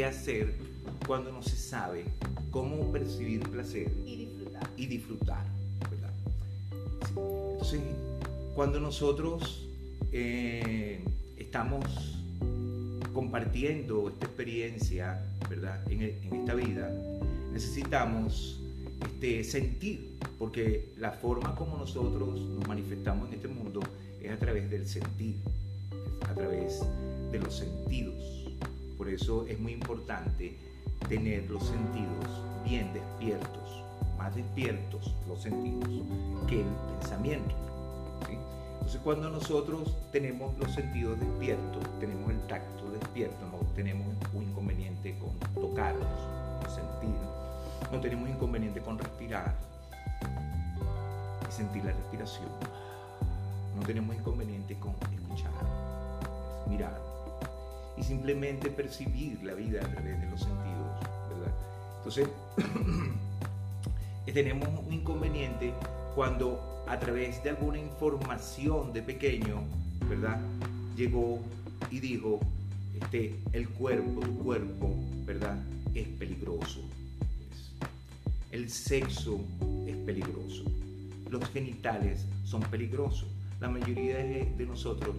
qué hacer cuando no se sabe cómo percibir placer Y disfrutar. y disfrutar, ¿verdad? Sí. Entonces, cuando nosotros eh, estamos compartiendo esta experiencia, ¿verdad? En, en esta vida, necesitamos este, sentir, porque la forma como nosotros nos manifestamos en este mundo es a través del sentir, a través de los sentidos. Por eso es muy importante tener los sentidos bien despiertos, más despiertos los sentidos que el pensamiento. Entonces cuando nosotros tenemos los sentidos despiertos, tenemos el tacto despierto, no tenemos un inconveniente con tocarlos, con sentir, no tenemos inconveniente con respirar y sentir la respiración, no tenemos inconveniente con escuchar, mirar simplemente percibir la vida a través de los sentidos, ¿verdad? Entonces, tenemos un inconveniente cuando a través de alguna información de pequeño, ¿verdad? Llegó y dijo, este, el cuerpo, tu cuerpo, ¿verdad? Es peligroso. El sexo es peligroso. Los genitales son peligrosos. La mayoría de nosotros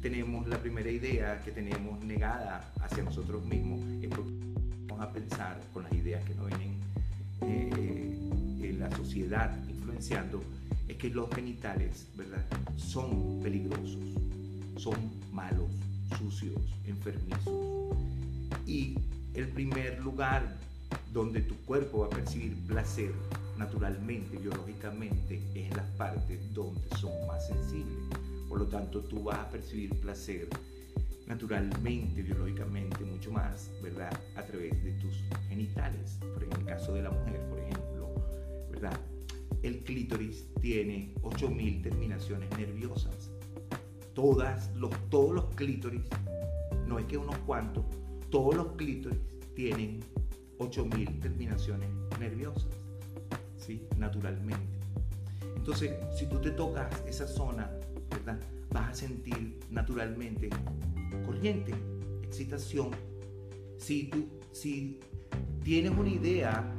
tenemos la primera idea que tenemos negada hacia nosotros mismos, es porque vamos a pensar con las ideas que nos vienen eh, en la sociedad influenciando, es que los genitales, ¿verdad? Son peligrosos, son malos, sucios, enfermizos. Y el primer lugar donde tu cuerpo va a percibir placer naturalmente, biológicamente, es en las partes donde son más sensibles. Por lo tanto, tú vas a percibir placer naturalmente, biológicamente, mucho más, ¿verdad? A través de tus genitales. Por en el caso de la mujer, por ejemplo, ¿verdad? El clítoris tiene 8000 terminaciones nerviosas. Todos los clítoris, no es que unos cuantos, todos los clítoris tienen 8000 terminaciones nerviosas, ¿sí? Naturalmente. Entonces, si tú te tocas esa zona, Vas a sentir naturalmente corriente, excitación. Si tú, si tienes una idea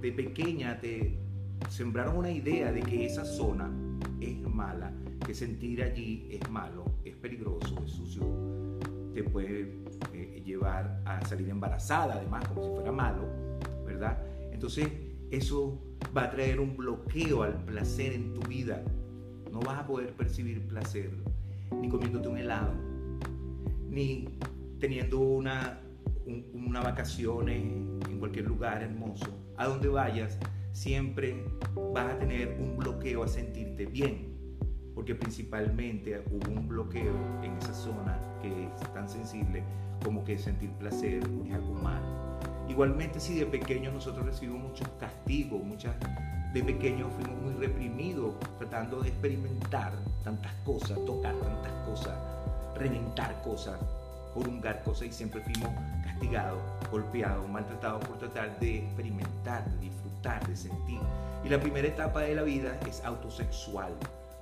de pequeña, te sembraron una idea de que esa zona es mala, que sentir allí es malo, es peligroso, es sucio, te puede eh, llevar a salir embarazada, además, como si fuera malo, ¿verdad? Entonces, eso va a traer un bloqueo al placer en tu vida. No vas a poder percibir placer ni comiéndote un helado, ni teniendo una, un, una en cualquier lugar hermoso. A donde vayas, siempre vas a tener un bloqueo a sentirte bien, porque principalmente hubo un bloqueo en esa zona que es tan sensible como que sentir placer es algo malo. Igualmente si de pequeño nosotros recibimos muchos castigos, muchas de pequeños fuimos muy reprimidos tratando de experimentar tantas cosas, tocar tantas cosas, reventar cosas, porungar cosas y siempre fuimos castigados, golpeados, maltratados por tratar de experimentar, de disfrutar, de sentir. Y la primera etapa de la vida es autosexual.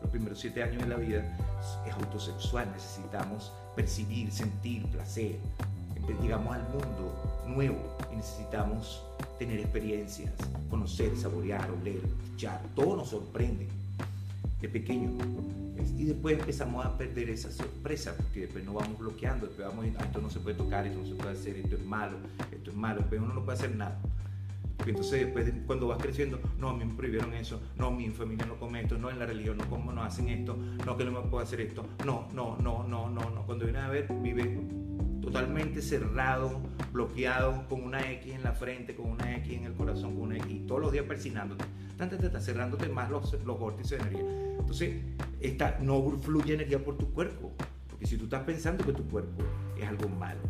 Los primeros siete años de la vida es autosexual. Necesitamos percibir, sentir placer. Llegamos al mundo nuevo y necesitamos tener experiencias, conocer, saborear, oler, escuchar. Todo nos sorprende de pequeño. Y después empezamos a perder esa sorpresa, porque después nos vamos bloqueando, después vamos diciendo, esto no se puede tocar, esto no se puede hacer, esto es malo, esto es malo, pero uno no puede hacer nada. Entonces después cuando vas creciendo, no, a mí me prohibieron eso, no, mi familia no come esto, no, en la religión no, ¿cómo no hacen esto? No, que no me puedo hacer esto, no, no, no, no, no, no. Cuando vienes a ver, vive totalmente cerrado, bloqueado, con una X en la frente, con una X en el corazón, con una X, todos los días persinándote, tanto te está cerrándote más los, los vórtices de energía. Entonces, esta, no fluye energía por tu cuerpo, porque si tú estás pensando que tu cuerpo es algo malo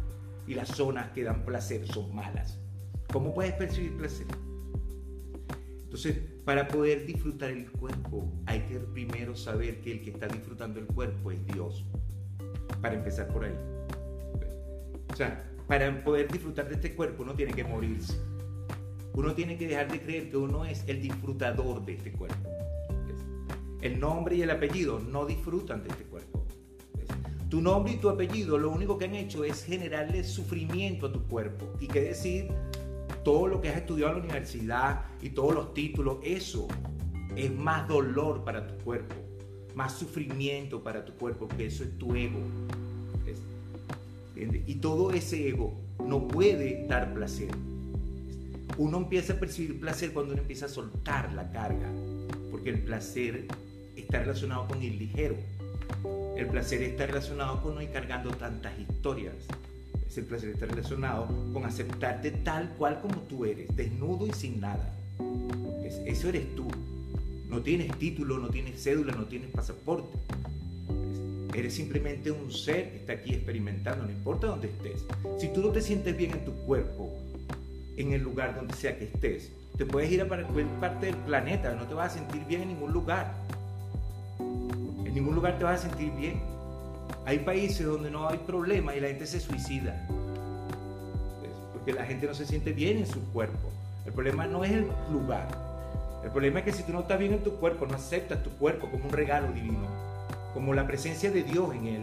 y las zonas que dan placer son malas, ¿cómo puedes percibir placer? Entonces, para poder disfrutar el cuerpo, hay que primero saber que el que está disfrutando el cuerpo es Dios. Para empezar por ahí. Sea, para poder disfrutar de este cuerpo uno tiene que morirse. Uno tiene que dejar de creer que uno es el disfrutador de este cuerpo. El nombre y el apellido no disfrutan de este cuerpo. Tu nombre y tu apellido lo único que han hecho es generarle sufrimiento a tu cuerpo. Y qué decir, todo lo que has estudiado en la universidad y todos los títulos, eso es más dolor para tu cuerpo, más sufrimiento para tu cuerpo, porque eso es tu ego. Y todo ese ego no puede dar placer. Uno empieza a percibir placer cuando uno empieza a soltar la carga, porque el placer está relacionado con el ligero el placer está relacionado con no ir cargando tantas historias. El placer está relacionado con aceptarte tal cual como tú eres, desnudo y sin nada. Eso eres tú. No tienes título, no tienes cédula, no tienes pasaporte. Eres simplemente un ser que está aquí experimentando, no importa dónde estés. Si tú no te sientes bien en tu cuerpo, en el lugar donde sea que estés, te puedes ir a cualquier parte del planeta, no te vas a sentir bien en ningún lugar ningún lugar te vas a sentir bien. Hay países donde no hay problema y la gente se suicida. Porque la gente no se siente bien en su cuerpo. El problema no es el lugar. El problema es que si tú no estás bien en tu cuerpo, no aceptas tu cuerpo como un regalo divino, como la presencia de Dios en él.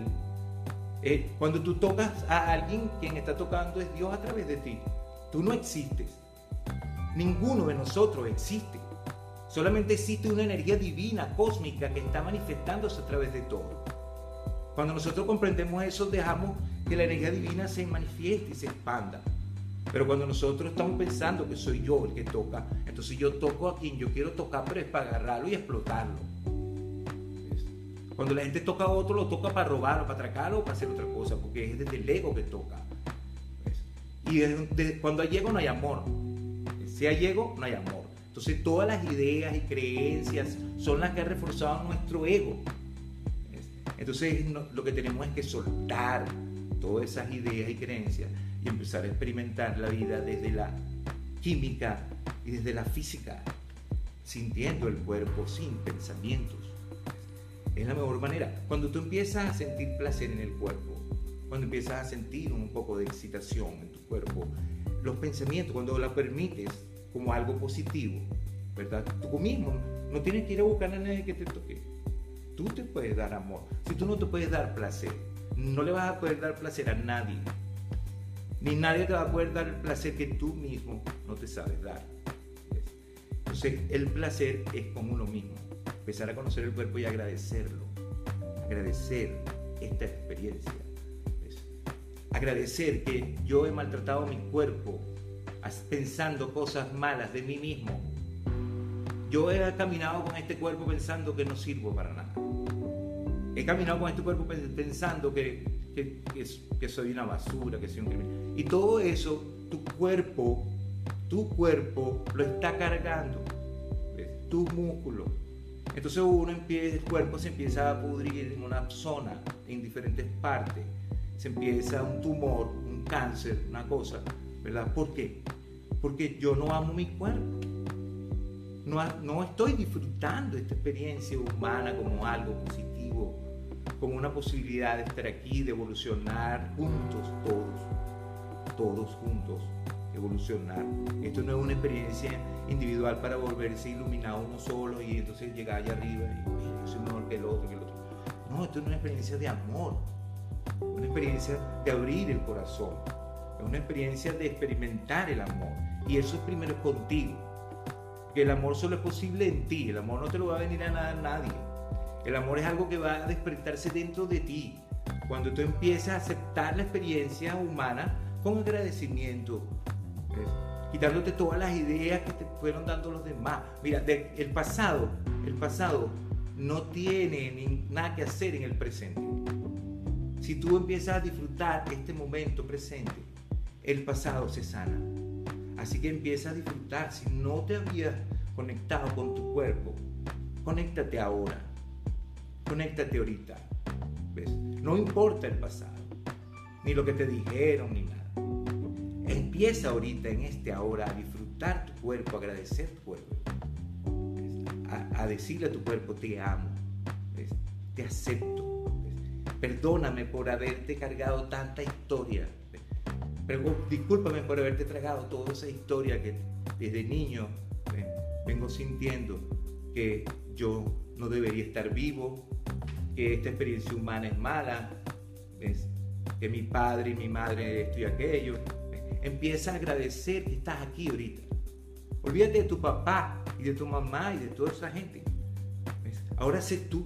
Eh, cuando tú tocas a alguien, quien está tocando es Dios a través de ti. Tú no existes. Ninguno de nosotros existe. Solamente existe una energía divina, cósmica, que está manifestándose a través de todo. Cuando nosotros comprendemos eso, dejamos que la energía divina se manifieste y se expanda. Pero cuando nosotros estamos pensando que soy yo el que toca, entonces yo toco a quien yo quiero tocar, pero es para agarrarlo y explotarlo. Cuando la gente toca a otro, lo toca para robarlo, para atracarlo o para hacer otra cosa, porque es desde el ego que toca. Y cuando hay ego no hay amor. Si hay ego, no hay amor. Entonces todas las ideas y creencias son las que han reforzado nuestro ego. Entonces lo que tenemos es que soltar todas esas ideas y creencias y empezar a experimentar la vida desde la química y desde la física, sintiendo el cuerpo sin pensamientos. Es la mejor manera. Cuando tú empiezas a sentir placer en el cuerpo, cuando empiezas a sentir un poco de excitación en tu cuerpo, los pensamientos, cuando la permites, como algo positivo, ¿verdad? Tú mismo no tienes que ir a buscar a nadie que te toque. Tú te puedes dar amor. Si tú no te puedes dar placer, no le vas a poder dar placer a nadie. Ni nadie te va a poder dar el placer que tú mismo no te sabes dar. Entonces, el placer es con uno mismo. Empezar a conocer el cuerpo y agradecerlo. Agradecer esta experiencia. Agradecer que yo he maltratado mi cuerpo pensando cosas malas de mí mismo. Yo he caminado con este cuerpo pensando que no sirvo para nada. He caminado con este cuerpo pensando que, que, soy una basura, que soy un criminal. Y todo eso, tu cuerpo, tu cuerpo lo está cargando. Tu músculo. Entonces uno empieza, el cuerpo se empieza a pudrir en una zona, en diferentes partes. Se empieza un tumor, un cáncer, una cosa ¿verdad? ¿Por qué? Porque yo no amo mi cuerpo. No, no estoy disfrutando esta experiencia humana como algo positivo, como una posibilidad de estar aquí, de evolucionar juntos, todos, todos juntos, evolucionar. Esto no es una experiencia individual para volverse iluminado uno solo y entonces llegar allá arriba y yo soy mejor que el otro, que el otro. No, esto es una experiencia de amor, una experiencia de abrir el corazón es una experiencia de experimentar el amor. Y eso es primero contigo. Que el amor solo es posible en ti. El amor no te lo va a venir a nada nadie. El amor es algo que va a despertarse dentro de ti. Cuando tú empiezas a aceptar la experiencia humana con agradecimiento, quitándote todas las ideas que te fueron dando los demás. Mira, el pasado, el pasado no tiene nada que hacer en el presente. Si tú empiezas a disfrutar este momento presente, el pasado se sana. Así que empieza a disfrutar. Si no te habías conectado con tu cuerpo, conéctate ahora. Conéctate ahorita. No importa el pasado, ni lo que te dijeron, ni nada. Empieza ahorita, en este ahora, a disfrutar tu cuerpo, a agradecer tu cuerpo. A, decirle a tu cuerpo, te amo, te acepto. Perdóname por haberte cargado tanta historia pero discúlpame por haberte tragado toda esa historia que desde niño vengo sintiendo que yo no debería estar vivo, que esta experiencia humana es mala, ¿ves? que mi padre y mi madre esto y aquello. Empieza a agradecer que estás aquí ahorita. Olvídate de tu papá y de tu mamá y de toda esa gente. Ahora sé tú.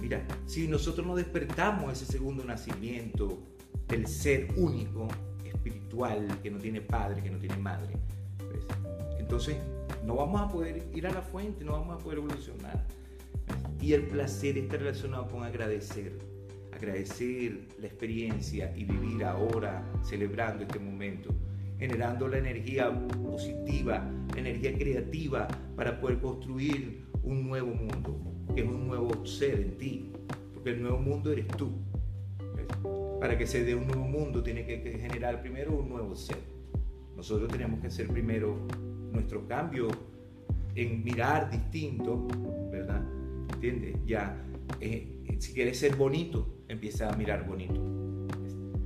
Mira, si nosotros no despertamos ese segundo nacimiento del ser único, espiritual, que no tiene padre, que no tiene madre, entonces no vamos a poder ir a la fuente, no vamos a poder evolucionar. Y el placer está relacionado con agradecer agradecer la experiencia y vivir ahora celebrando este momento, generando la energía positiva, la energía creativa para poder construir un nuevo mundo, que es un nuevo ser en ti, porque el nuevo mundo eres tú. Para que se dé un nuevo mundo tiene que generar primero un nuevo ser. Nosotros tenemos que hacer primero nuestro cambio en mirar distinto, ¿verdad? ¿Entiendes? Ya, eh, si quieres ser bonito, empieza a mirar bonito.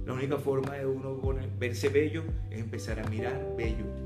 La única forma de uno verse bello es empezar a mirar bello.